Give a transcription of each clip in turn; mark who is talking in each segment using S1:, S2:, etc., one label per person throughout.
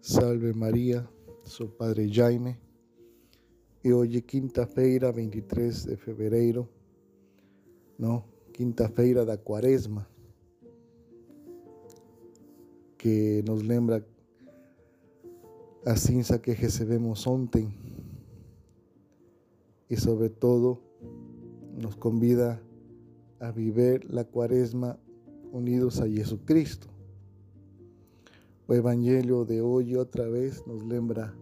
S1: Salve María, sou Padre Jaime e hoje quinta-feira, 23 de fevereiro, não, quinta-feira da quaresma, que nos lembra a cinza que recebemos ontem e, sobretudo, nos convida a viver a quaresma unidos a Jesucristo. O Evangelho de hoje outra vez nos lembra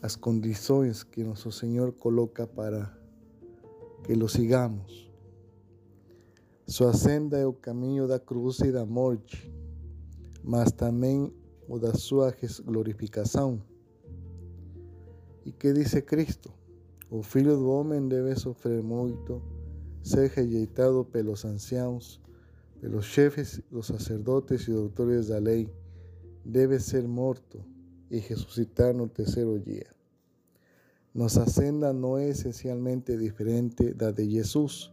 S1: as condições que nosso Senhor coloca para que lo sigamos. Sua senda é o caminho da cruz e da morte, mas também o da sua glorificação. E que diz Cristo? O Filho do Homem deve sofrer muito, ser rejeitado pelos anciãos, pelos chefes, los sacerdotes e doutores da lei debe ser muerto y resucitar en el tercer día. Nuestra senda no es esencialmente diferente la de Jesús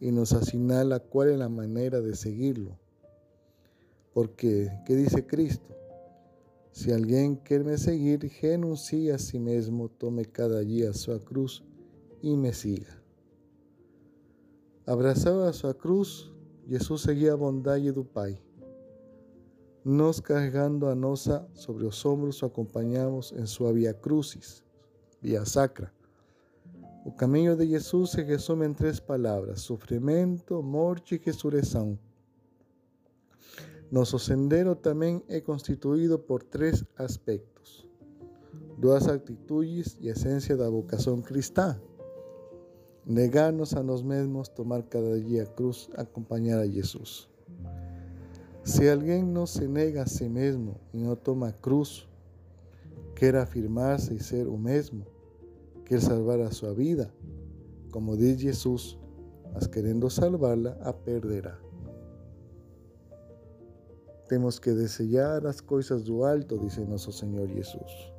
S1: y nos señala cuál es la manera de seguirlo. Porque, ¿qué dice Cristo? Si alguien quiere seguir, renuncie a sí mismo, tome cada día su cruz y me siga. Abrazado a su cruz, Jesús seguía bondad y do Pai nos cargando a nosa sobre los hombros o acompañamos en su via crucis, via sacra. O camino de Jesús se resume en tres palabras, sufrimiento, muerte y resurrección. Nuestro sendero también es constituido por tres aspectos, dos actitudes y esencia de vocación cristã. Negarnos a nos mismos, tomar cada día cruz, acompañar a Jesús. Si alguien no se nega a sí mismo y no toma cruz, quiere afirmarse y ser un mismo, quiere salvar a su vida, como dice Jesús, mas queriendo salvarla, a perderá. Tenemos que desear las cosas do alto, dice nuestro Señor Jesús.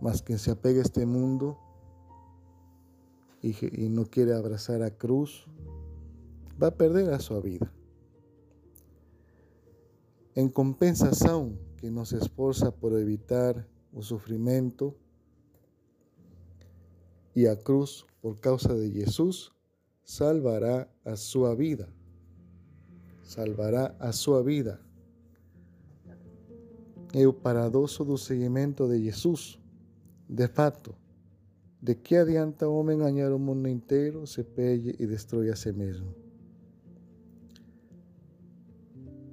S1: Mas quien se apega a este mundo y no quiere abrazar a cruz, va a perder a su vida. En compensación que nos esforza por evitar el sufrimiento y a cruz por causa de Jesús, salvará a su vida. Salvará a su vida. El paradoso do seguimiento de Jesús. De fato, de qué adianta hombre engañar o mundo inteiro se pelle y destruye a sí mismo?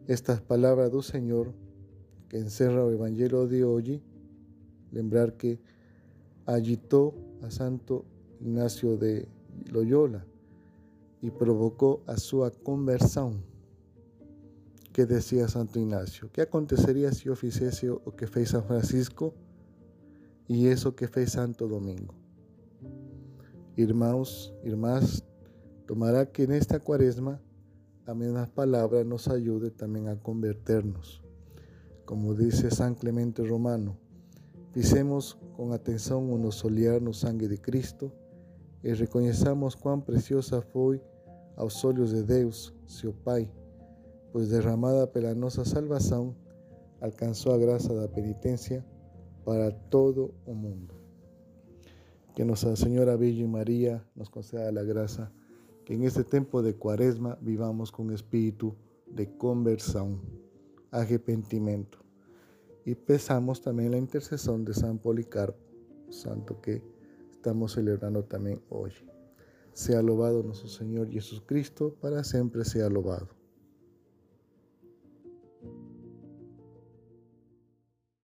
S1: Estas palabras del Señor que encerra el Evangelio de hoy, lembrar que agitó a Santo Ignacio de Loyola y provocó a su conversión. Que decía Santo Ignacio? ¿Qué acontecería si yo hiciese o que fez San Francisco y eso que fez Santo Domingo? Irmãos, irmãs, tomará que en esta cuaresma a misma palabra nos ayude también a convertirnos. Como dice San Clemente Romano, pisemos con atención o nos no sangue de Cristo y reconozcamos cuán preciosa fue aos olhos de Deus, seu Pai, pues derramada pela nossa salvación alcanzó a gracia da penitencia para todo el mundo. Que Nuestra Señora Virgen María nos conceda la gracia que en este tiempo de cuaresma vivamos con espíritu de conversión, arrepentimiento. Y pesamos también la intercesión de San Policarpo, santo que estamos celebrando también hoy. Sea alabado nuestro Señor Jesucristo, para siempre sea alabado.